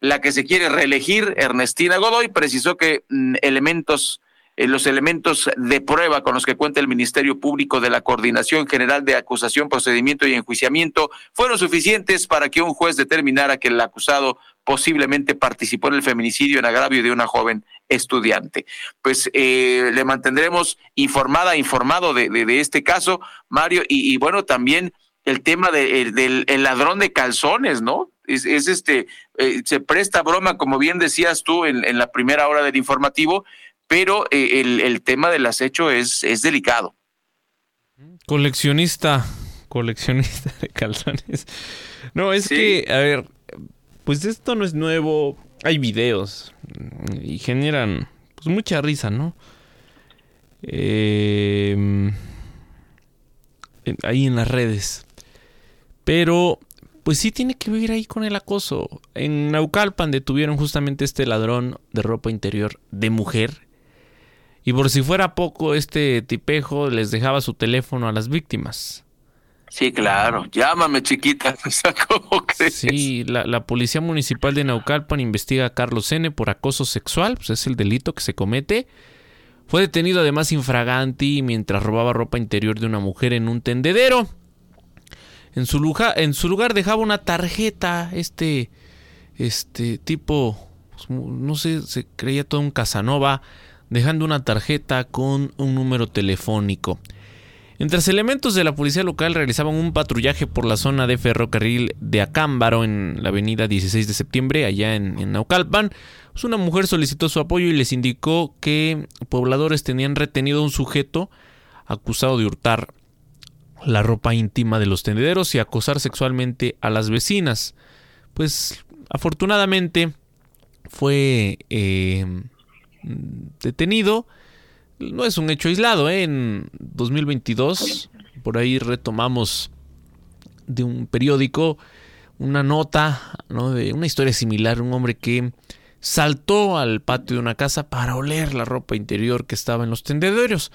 la que se quiere reelegir, Ernestina Godoy, precisó que mm, elementos los elementos de prueba con los que cuenta el Ministerio Público de la Coordinación General de Acusación, Procedimiento y Enjuiciamiento fueron suficientes para que un juez determinara que el acusado posiblemente participó en el feminicidio en agravio de una joven estudiante. Pues eh, le mantendremos informada, informado de, de, este caso, Mario, y, bueno, también el tema del ladrón de calzones, ¿no? Es, este, eh, se presta broma, como bien decías tú en, en la primera hora del informativo, pero eh, el, tema del acecho es, es delicado. Coleccionista, coleccionista de calzones. No, es que, a ver, pues esto no es nuevo. Hay videos y generan pues mucha risa, ¿no? Em, ahí en las redes. Pero, pues sí tiene que ver ahí con el acoso. En Naucalpan detuvieron justamente este ladrón de ropa interior de mujer y por si fuera poco, este tipejo les dejaba su teléfono a las víctimas. Sí, claro. Llámame, chiquita. ¿Cómo crees? Sí, la, Policía Municipal de Naucalpan investiga a Carlos N. por acoso sexual, pues es el delito que se comete. Fue detenido además infraganti mientras robaba ropa interior de una mujer en un tendedero. En su, lugar, en su lugar dejaba una tarjeta, este, este tipo, pues, no sé, se creía todo un Casanova dejando una tarjeta con un número telefónico. Mientras elementos de la policía local realizaban un patrullaje por la zona de ferrocarril de Acámbaro en la avenida 16 de septiembre, allá en, Naucalpan, pues una mujer solicitó su apoyo y les indicó que pobladores tenían retenido a un sujeto acusado de hurtar la ropa íntima de los tendederos y acosar sexualmente a las vecinas. Pues afortunadamente fue eh, detenido. No es un hecho aislado, ¿eh? en 2022 por ahí retomamos de un periódico una nota ¿no? de una historia similar, un hombre que saltó al patio de una casa para oler la ropa interior que estaba en los tendederos.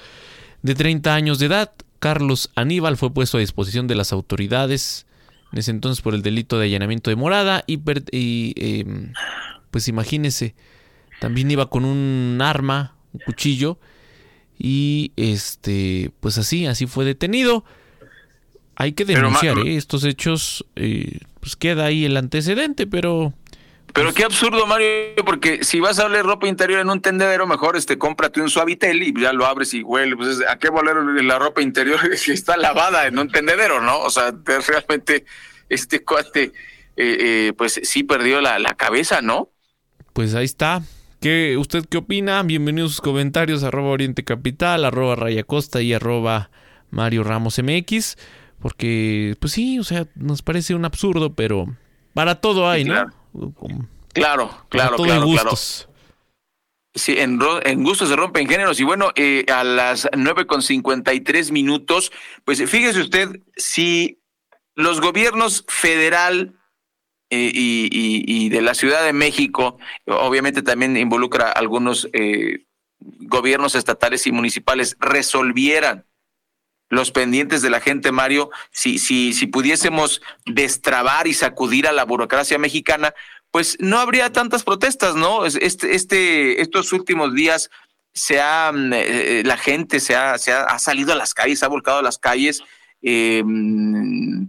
De 30 años de edad, Carlos Aníbal fue puesto a disposición de las autoridades en ese entonces por el delito de allanamiento de morada y, y em, pues imagínese también iba con un arma, un cuchillo. Y este, pues así, así fue detenido. Hay que denunciar ¿eh? estos hechos. Eh, pues queda ahí el antecedente, pero. Pero pues qué absurdo, Mario, porque si vas a hablar ropa interior en un tendedero, mejor este, cómprate un suavitel y ya lo abres y huele. Pues, ¿a qué valer la ropa interior si está lavada en un tendedero, no? O sea, realmente este cuate, eh, pues sí perdió la, la cabeza, ¿no? Pues ahí está. ¿Qué, ¿Usted qué opina? Bienvenidos a sus comentarios, arroba Oriente Capital, arroba Raya Costa y arroba Mario Ramos MX. Porque, pues sí, o sea, nos parece un absurdo, pero para todo hay, ¿no? Claro, claro, claro, gustos. Sí, en, en, gustos se rompen géneros. Y bueno, eh, a las nueve con tres minutos, pues fíjese usted, si los gobiernos federal, eh, y, de la Ciudad de México, obviamente también involucra algunos eh, gobiernos estatales y municipales, resolvieran los pendientes de la gente, Mario, si, si, si pudiésemos destrabar y sacudir a la burocracia mexicana, pues no habría tantas protestas, ¿no? Este, este, estos últimos días se ha, mm, eh, la gente se ha, se ha, salido a las calles, ha volcado a las calles eh,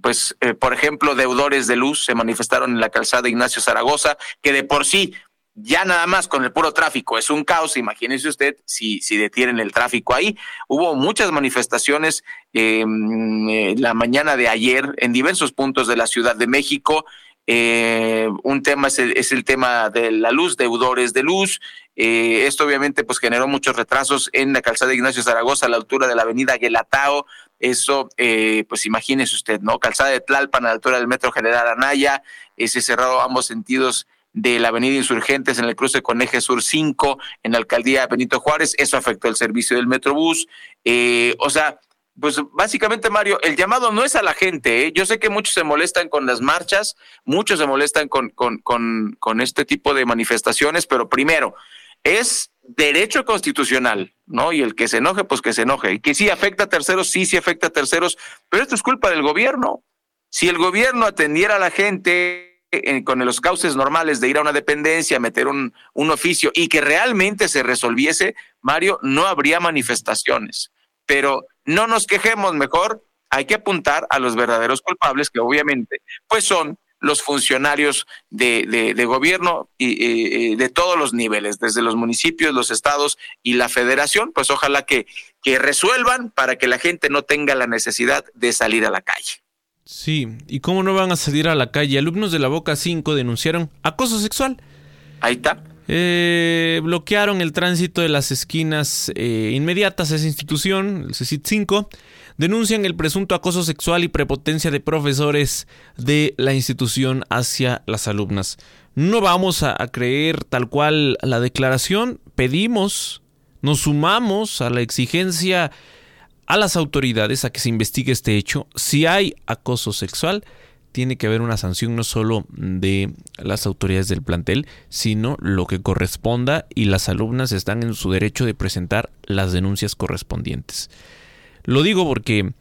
pues, eh, por ejemplo, deudores de luz se manifestaron en la calzada Ignacio Zaragoza, que de por sí ya nada más con el puro tráfico es un caos. Imagínese usted si, si detienen el tráfico ahí. Hubo muchas manifestaciones em, eh, la mañana de ayer en diversos puntos de la Ciudad de México. Eh, un tema es el, tema de la luz, deudores de luz. Eh, esto obviamente pues generó muchos retrasos en la calzada de Ignacio Zaragoza a la altura de la avenida Guelatao. Eso, eh, pues imagínese usted, ¿no? Calzada de Tlalpan a la altura del Metro General Anaya, se cerrado ambos sentidos de la Avenida Insurgentes en el cruce con Eje Sur 5 en la alcaldía Benito Juárez. Eso afectó el servicio del Metrobús. Eh, o sea, pues básicamente, Mario, el llamado no es a la gente. ¿eh? Yo sé que muchos se molestan con las marchas, muchos se molestan con, con, con, con este tipo de manifestaciones, pero primero, es derecho constitucional, ¿no? Y el que se enoje, pues que se enoje. Y que sí afecta a terceros, sí, sí afecta a terceros, pero esto es culpa del gobierno. Si el gobierno atendiera a la gente eh, con los cauces normales de ir a una dependencia, meter un, un oficio y que realmente se resolviese, Mario, no habría manifestaciones. Pero no nos quejemos, mejor hay que apuntar a los verdaderos culpables, que obviamente pues son los funcionarios de, de, gobierno y, de todos los niveles, desde los municipios, los estados y la federación, pues ojalá que, que resuelvan para que la gente no tenga la necesidad de salir a la calle. Sí, ¿y cómo no van a salir a la calle? Alumnos de la Boca 5 denunciaron acoso sexual. Ahí está. Eh, bloquearon el tránsito de las esquinas eh, inmediatas a esa institución, el CECIT 5 denuncian el presunto acoso sexual y prepotencia de profesores de la institución hacia las alumnas. No vamos a, creer tal cual la declaración, pedimos, nos sumamos a la exigencia a las autoridades a que se investigue este hecho. Si hay acoso sexual, tiene que haber una sanción no solo de las autoridades del plantel, sino lo que corresponda y las alumnas están en su derecho de presentar las denuncias correspondientes. Lo digo porque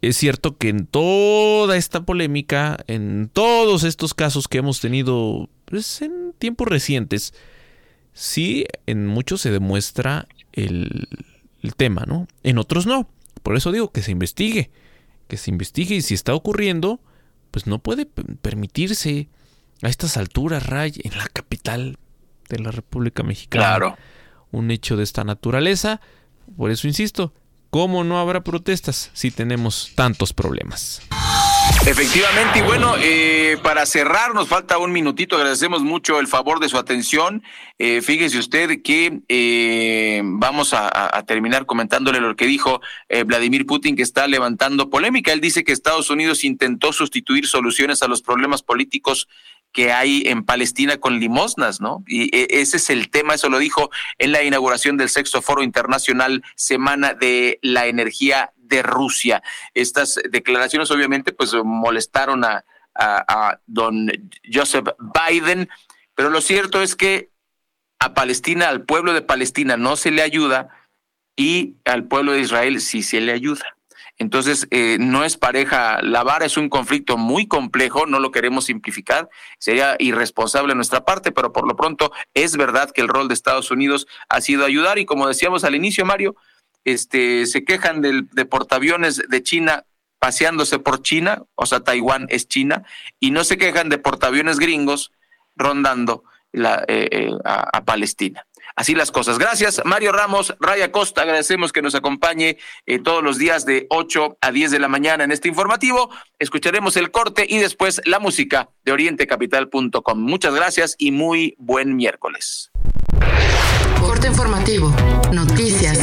es cierto que en toda esta polémica, en todos estos casos que hemos tenido pues, en tiempos recientes, sí, en muchos se demuestra el, el tema, ¿no? En otros no. Por eso digo que se investigue, que se investigue y si está ocurriendo, pues no puede permitirse a estas alturas, Ray, en la capital de la República Mexicana. Claro. Un hecho de esta naturaleza. Por eso insisto, ¿Cómo no habrá protestas si tenemos tantos problemas? Efectivamente, y bueno, eh, para cerrar, nos falta un minutito, agradecemos mucho el favor de su atención. Eh, fíjese usted que eh, vamos a, terminar comentándole lo que dijo Vladimir Putin, que está levantando polémica. Él dice que Estados Unidos intentó sustituir soluciones a los problemas políticos que hay en Palestina con limosnas, ¿no? Y ese es el tema, eso lo dijo en la inauguración del sexto foro internacional Semana de la Energía de Rusia. Estas declaraciones obviamente pues molestaron a, a, don Joseph Biden, pero lo cierto es que a Palestina, al pueblo de Palestina no se le ayuda y al pueblo de Israel sí se le ayuda. Entonces, eh, no es pareja, la vara es un conflicto muy complejo, no lo queremos simplificar, sería irresponsable nuestra parte, pero por lo pronto es verdad que el rol de Estados Unidos ha sido ayudar y como decíamos al inicio, Mario, este, se quejan del, de portaaviones de China paseándose por China, o sea, Taiwán es China, y no se quejan de portaaviones gringos rondando eh, eh, a, Palestina. Así las cosas. Gracias, Mario Ramos, Raya Costa. Agradecemos que nos acompañe eh, todos los días de 8 a 10 de la mañana en este informativo. Escucharemos el corte y después la música de orientecapital.com. Muchas gracias y muy buen miércoles. Corte informativo. Noticias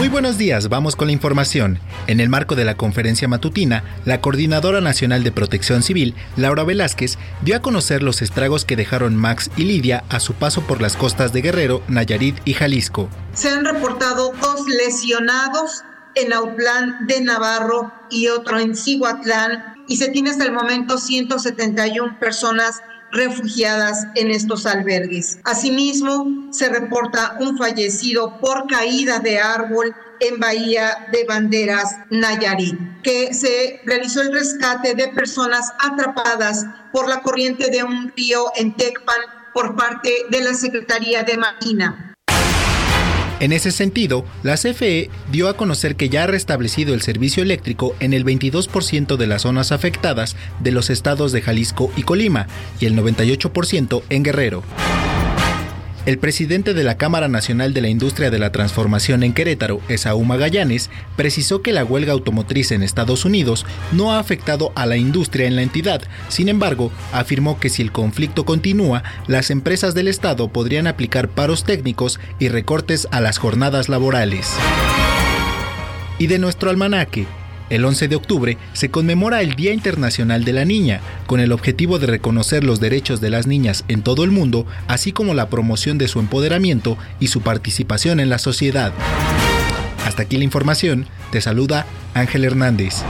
Muy buenos días, vamos con la información. En el marco de la conferencia matutina, la Coordinadora Nacional de Protección Civil, Laura Velázquez, dio a conocer los estragos que dejaron Max y Lidia a su paso por las costas de Guerrero, Nayarit y Jalisco. Se han reportado dos lesionados en Autlán de Navarro y otro en Cihuatlán y se tiene hasta el momento 171 personas refugiadas en estos albergues. Asimismo, se reporta un fallecido por caída de árbol en Bahía de Banderas, Nayarit, que se realizó el rescate de personas atrapadas por la corriente de un río en Tecpan por parte de la Secretaría de Marina. En ese sentido, la CFE dio a conocer que ya ha restablecido el servicio eléctrico en el 22% de las zonas afectadas de los estados de Jalisco y Colima y el 98% en Guerrero. El presidente de la Cámara Nacional de la Industria de la Transformación en Querétaro, Esaú Magallanes, precisó que la huelga automotriz en Estados Unidos no ha afectado a la industria en la entidad. Sin embargo, afirmó que si el conflicto continúa, las empresas del Estado podrían aplicar paros técnicos y recortes a las jornadas laborales. Y de nuestro almanaque, El 11 de octubre se conmemora el Día Internacional de la Niña, con el objetivo de reconocer los derechos de las niñas en todo el mundo, así como la promoción de su empoderamiento y su participación en la sociedad. Hasta aquí la información, te saluda Ángel Hernández.